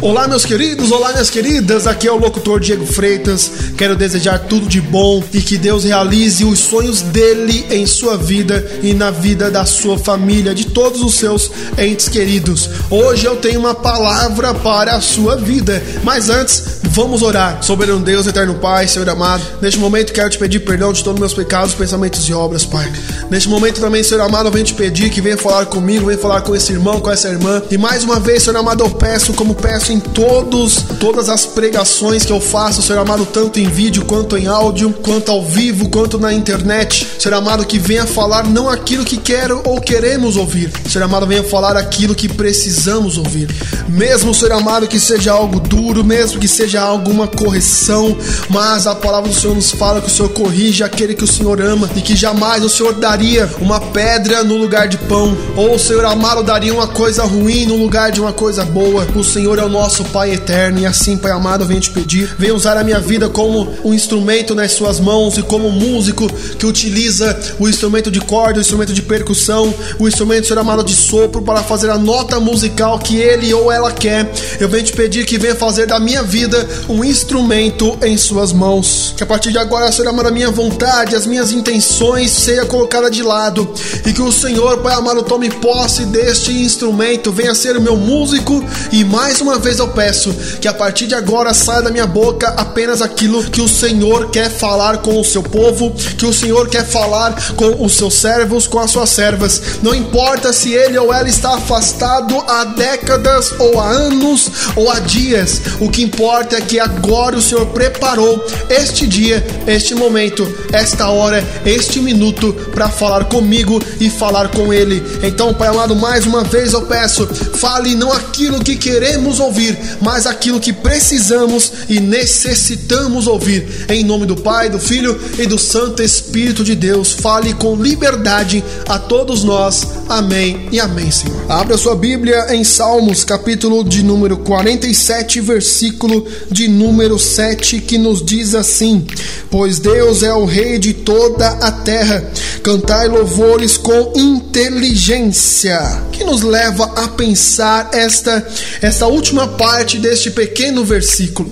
Olá, meus queridos, olá, minhas queridas. Aqui é o locutor Diego Freitas. Quero desejar tudo de bom e que Deus realize os sonhos dele em sua vida e na vida da sua família, de todos os seus entes queridos. Hoje eu tenho uma palavra para a sua vida, mas antes, vamos orar. Soberano Deus, eterno Pai, Senhor amado, neste momento quero te pedir perdão de todos os meus pecados, pensamentos e obras, Pai. Neste momento também, Senhor amado, eu venho te pedir que venha falar comigo, venha falar com esse irmão, com essa irmã. E mais uma vez, Senhor amado, eu peço, como peço em todos, todas as pregações que eu faço, Senhor amado, tanto em vídeo quanto em áudio, quanto ao vivo, quanto na internet. Senhor amado, que venha falar não aquilo que quero ou queremos ouvir. Senhor amado, venha falar aquilo que precisamos ouvir. Mesmo, Senhor amado, que seja algo duro, mesmo que seja alguma correção, mas a palavra do Senhor nos fala que o Senhor corrige aquele que o Senhor ama e que jamais o Senhor daria uma pedra no lugar de pão, ou o Senhor amado daria uma coisa ruim no lugar de uma coisa boa. O Senhor é o nosso Pai eterno e assim, Pai amado, venho te pedir, venha usar a minha vida como um instrumento nas suas mãos e como músico que utiliza o instrumento de corda, o instrumento de percussão, o instrumento, Senhor amado, de sopro para fazer a nota musical que ele ou ela quer. Eu venho te pedir que venha fazer da minha vida um instrumento em suas mãos. Que a partir de agora, Senhor amado, a minha vontade, as minhas intenções seja colocada de lado e que o Senhor, Pai amado, tome posse deste instrumento, venha ser o meu músico e mais uma vez vez eu peço que a partir de agora saia da minha boca apenas aquilo que o Senhor quer falar com o seu povo, que o Senhor quer falar com os seus servos, com as suas servas. Não importa se ele ou ela está afastado há décadas ou há anos ou há dias. O que importa é que agora o Senhor preparou este dia, este momento, esta hora, este minuto para falar comigo e falar com ele. Então, Pai amado, mais uma vez eu peço, fale não aquilo que queremos ouvir ouvir, mas aquilo que precisamos e necessitamos ouvir. Em nome do Pai, do Filho e do Santo Espírito de Deus, fale com liberdade a todos nós. Amém e amém, Senhor. Abra sua Bíblia em Salmos, capítulo de número 47, versículo de número 7, que nos diz assim: Pois Deus é o Rei de toda a terra, cantai louvores com inteligência, que nos leva a pensar esta, esta última parte deste pequeno versículo.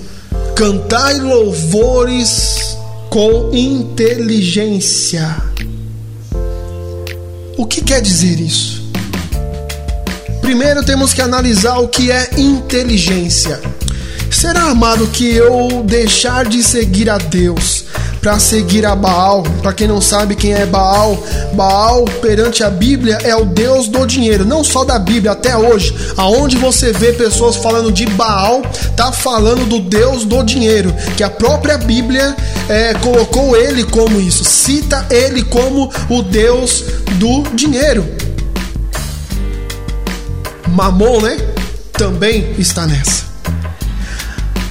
Cantai louvores com inteligência. O que quer dizer isso? Primeiro temos que analisar o que é inteligência. Será, amado, que eu deixar de seguir a Deus para seguir a Baal. Para quem não sabe quem é Baal, Baal perante a Bíblia é o deus do dinheiro, não só da Bíblia, até hoje. Aonde você vê pessoas falando de Baal, tá falando do deus do dinheiro, que a própria Bíblia é, colocou ele como isso, cita ele como o deus do dinheiro. Mamon, né? Também está nessa.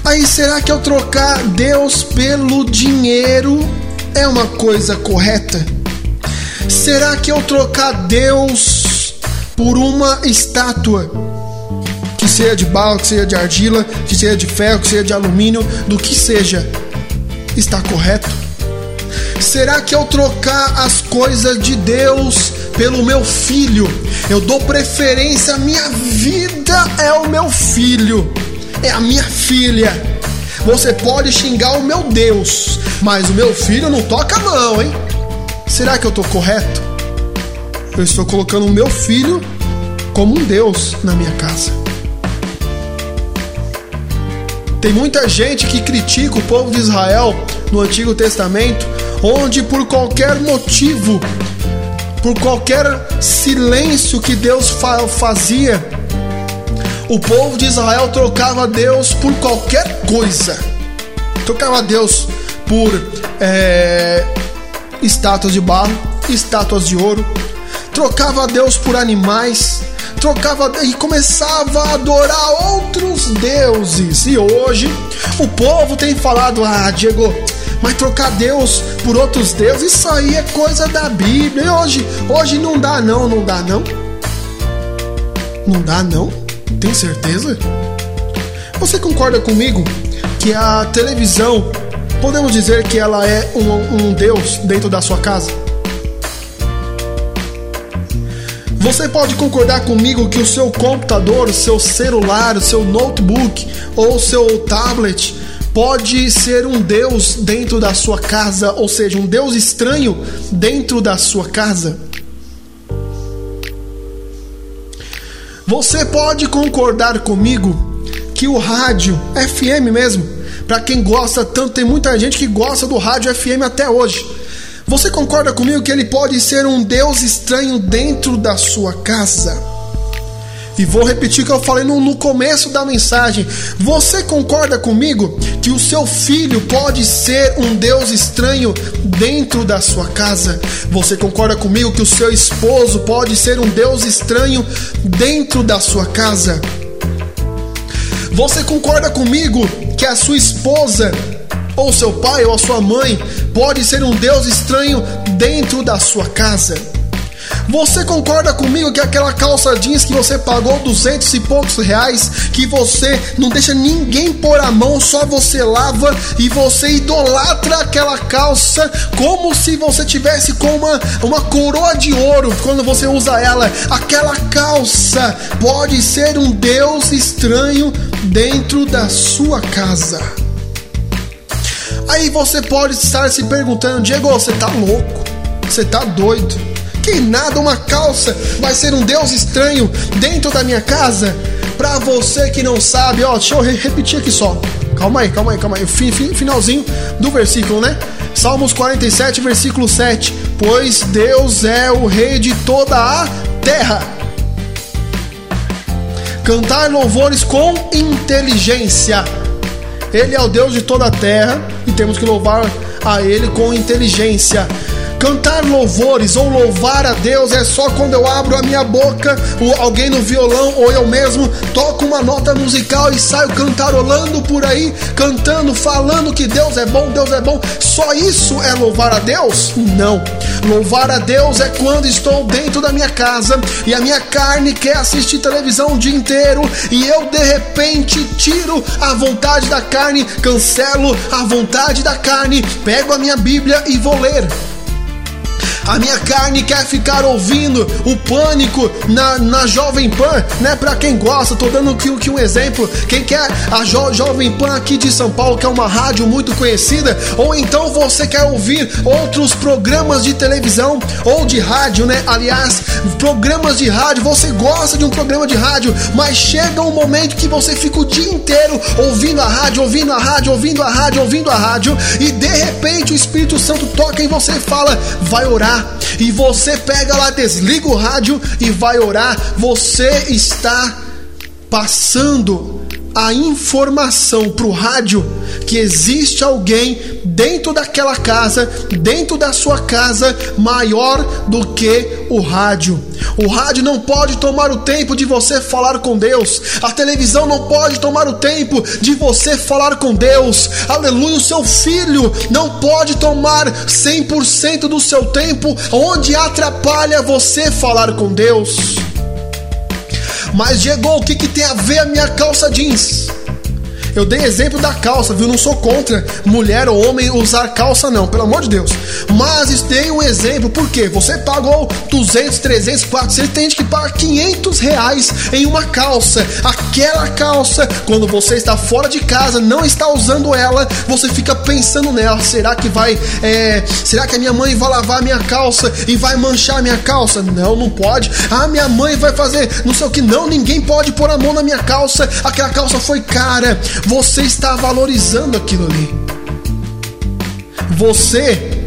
Aí será que eu trocar Deus pelo dinheiro é uma coisa correta? Será que eu trocar Deus por uma estátua? Que seja de barro, que seja de argila, que seja de ferro, que seja de alumínio, do que seja, está correto? Será que eu trocar as coisas de Deus pelo meu filho? Eu dou preferência, minha vida é o meu filho é a minha filha. Você pode xingar o meu Deus, mas o meu filho não toca mão, hein? Será que eu estou correto? Eu estou colocando o meu filho como um Deus na minha casa. Tem muita gente que critica o povo de Israel no Antigo Testamento, onde por qualquer motivo, por qualquer silêncio que Deus fazia, o povo de Israel trocava Deus por qualquer coisa. Trocava Deus por é, estátuas de barro, estátuas de ouro, trocava Deus por animais, trocava e começava a adorar outros deuses. E hoje o povo tem falado: "Ah, Diego, mas trocar Deus por outros deuses, isso aí é coisa da Bíblia. E hoje, hoje não dá não, não dá não. Não dá não. Tem certeza? Você concorda comigo que a televisão, podemos dizer que ela é um, um Deus dentro da sua casa? Você pode concordar comigo que o seu computador, o seu celular, o seu notebook ou o seu tablet pode ser um Deus dentro da sua casa, ou seja, um Deus estranho dentro da sua casa? Você pode concordar comigo que o rádio FM mesmo, para quem gosta tanto, tem muita gente que gosta do rádio FM até hoje. Você concorda comigo que ele pode ser um Deus estranho dentro da sua casa? E vou repetir o que eu falei no, no, começo da mensagem. Você concorda comigo que o seu filho pode ser um Deus estranho dentro da sua casa? Você concorda comigo que o seu esposo pode ser um Deus estranho dentro da sua casa? Você concorda comigo que a sua esposa ou seu pai ou a sua mãe pode ser um Deus estranho dentro da sua casa. Você concorda comigo que aquela calça jeans que você pagou duzentos e poucos reais, que você não deixa ninguém pôr a mão, só você lava e você idolatra aquela calça como se você tivesse com uma, uma coroa de ouro quando você usa ela? Aquela calça pode ser um Deus estranho dentro da sua casa. Aí você pode estar se perguntando, Diego, você tá louco? Você tá doido? Que nada, uma calça vai ser um Deus estranho dentro da minha casa? Pra você que não sabe, ó, deixa eu repetir aqui só. Calma aí, calma aí, calma aí. Finalzinho do versículo, né? Salmos 47, versículo 7. Pois Deus é o rei de toda a terra. Cantar louvores com inteligência ele é o Deus de toda a terra e temos que louvar a Ele com inteligência. Cantar louvores ou louvar a Deus é só quando eu abro a minha boca, alguém no violão ou eu mesmo toco uma nota musical e saio cantarolando por aí, cantando, falando que Deus é bom, Deus é bom. Só isso é louvar a Deus? Não. Louvar a Deus é quando estou dentro da minha casa e a minha carne quer assistir televisão o dia inteiro e eu de repente tiro a vontade da carne, cancelo a vontade da carne, pego a minha Bíblia e vou ler. A minha carne quer ficar ouvindo o pânico na, na Jovem Pan, né? Pra quem gosta, tô dando aqui, aqui um exemplo. Quem quer a jo, Jovem Pan aqui de São Paulo, que é uma rádio muito conhecida, ou então você quer ouvir outros programas de televisão ou de rádio, né? Aliás, programas de rádio, você gosta de um programa de rádio, mas chega um momento que você fica o dia inteiro ouvindo a rádio, ouvindo a rádio, ouvindo a rádio, ouvindo a rádio, e de repente o Espírito Santo toca em você e fala: vai orar orar. E você pega lá, desliga o rádio e vai orar. Você está passando a informação para o rádio que existe alguém dentro daquela casa, dentro da sua casa, maior do que o rádio. O rádio não pode tomar o tempo de você falar com Deus. A televisão não pode tomar o tempo de você falar com Deus. Aleluia. O seu filho não pode tomar 100% do seu tempo, onde atrapalha você falar com Deus. Mas Diego, o que, que tem a ver a minha calça jeans? Eu dei exemplo da calça, viu? Não sou contra mulher ou homem usar calça, não, pelo amor de Deus. Mas dei um exemplo, porque você pagou 200, 300, 400, tem gente que paga 500 reais em uma calça. Aquela calça, quando você está fora de casa, não está usando ela, você fica pensando nela. Será que vai. É, será que a minha mãe vai lavar a minha calça e vai manchar a minha calça? Não, não pode. Ah, minha mãe vai fazer não sei o que. Não, ninguém pode pôr a mão na minha calça. Aquela calça foi cara você está valorizando aquilo ali. Você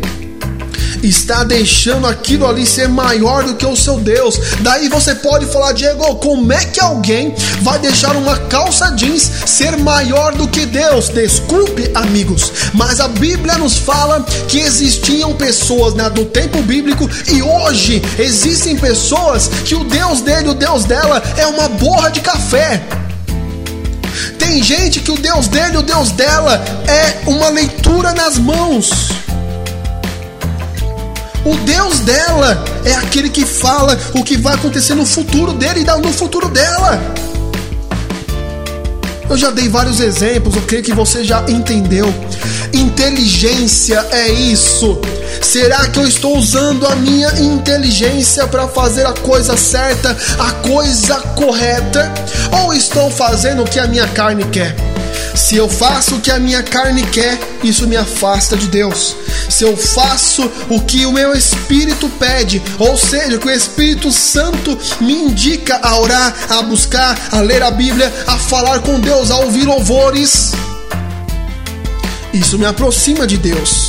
está deixando aquilo ali ser maior do que o seu Deus. Daí você pode falar, Diego, como é que alguém vai deixar uma calça jeans ser maior do que Deus? Desculpe, amigos, mas a Bíblia nos fala que existiam pessoas né, do tempo bíblico e hoje existem pessoas que o Deus dele, o Deus dela é uma borra de café. Tem gente que o Deus dele, o Deus dela, é uma leitura nas mãos. O Deus dela é aquele que fala o que vai acontecer no futuro dele e no futuro dela. Eu já dei vários exemplos, creio que você já entendeu. Inteligência é isso. Será que eu estou usando a minha inteligência para fazer a coisa certa, a coisa correta? Ou estou fazendo o que a minha carne quer? Se eu faço o que a minha carne quer, isso me afasta de Deus. Se eu faço o que o meu espírito pede, ou seja, o que o Espírito Santo me indica a orar, a buscar, a ler a Bíblia, a falar com Deus, a ouvir louvores, isso me aproxima de Deus.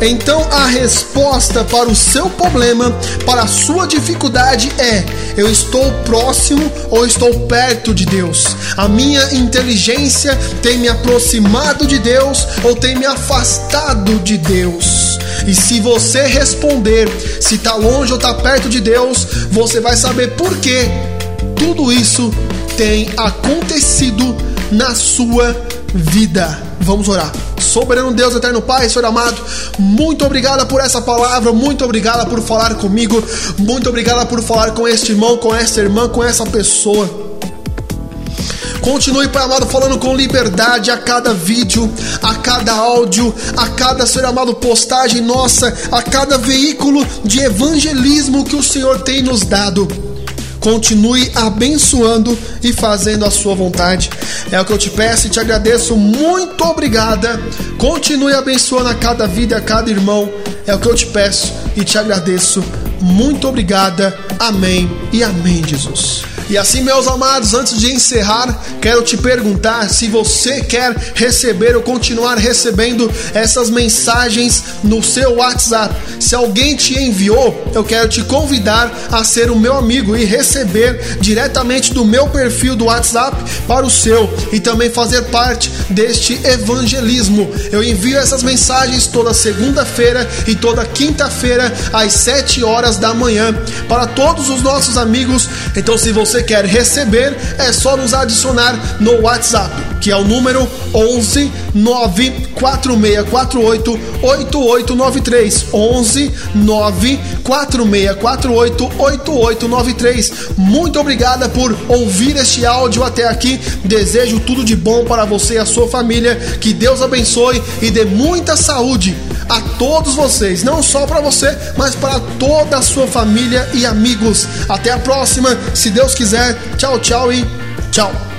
Então a resposta para o seu problema, para a sua dificuldade é: eu estou próximo ou estou perto de Deus? A minha inteligência tem me aproximado de Deus ou tem me afastado de Deus? E se você responder se está longe ou está perto de Deus, você vai saber por que tudo isso tem acontecido na sua vida. Vamos orar. Soberano Deus, eterno Pai, Senhor amado, muito obrigada por essa palavra, muito obrigada por falar comigo, muito obrigada por falar com este irmão, com essa irmã, com essa pessoa. Continue, Pai amado, falando com liberdade a cada vídeo, a cada áudio, a cada, Senhor amado, postagem nossa, a cada veículo de evangelismo que o Senhor tem nos dado. Continue abençoando e fazendo a sua vontade. É o que eu te peço e te agradeço. Muito obrigada. Continue abençoando a cada vida, a cada irmão. É o que eu te peço e te agradeço. Muito obrigada. Amém e amém, Jesus. E assim, meus amados, antes de encerrar, quero te perguntar se você quer receber ou continuar recebendo essas mensagens no seu WhatsApp. Se alguém te enviou, eu quero te convidar a ser o meu amigo e receber diretamente do meu perfil do WhatsApp para o seu e também fazer parte deste evangelismo. Eu envio essas mensagens toda segunda-feira e toda quinta-feira às 7 horas da manhã para todos os nossos amigos. Então, se você quer receber, é só nos adicionar no WhatsApp, que é o número 11 94648 8893. 11 94648 8893. Muito obrigada por ouvir este áudio até aqui. Desejo tudo de bom para você e a sua família. Que Deus abençoe e dê muita saúde a todos vocês, não só para você, mas para toda a sua família e amigos. Até a próxima, se Deus quiser. Tchau, tchau e tchau.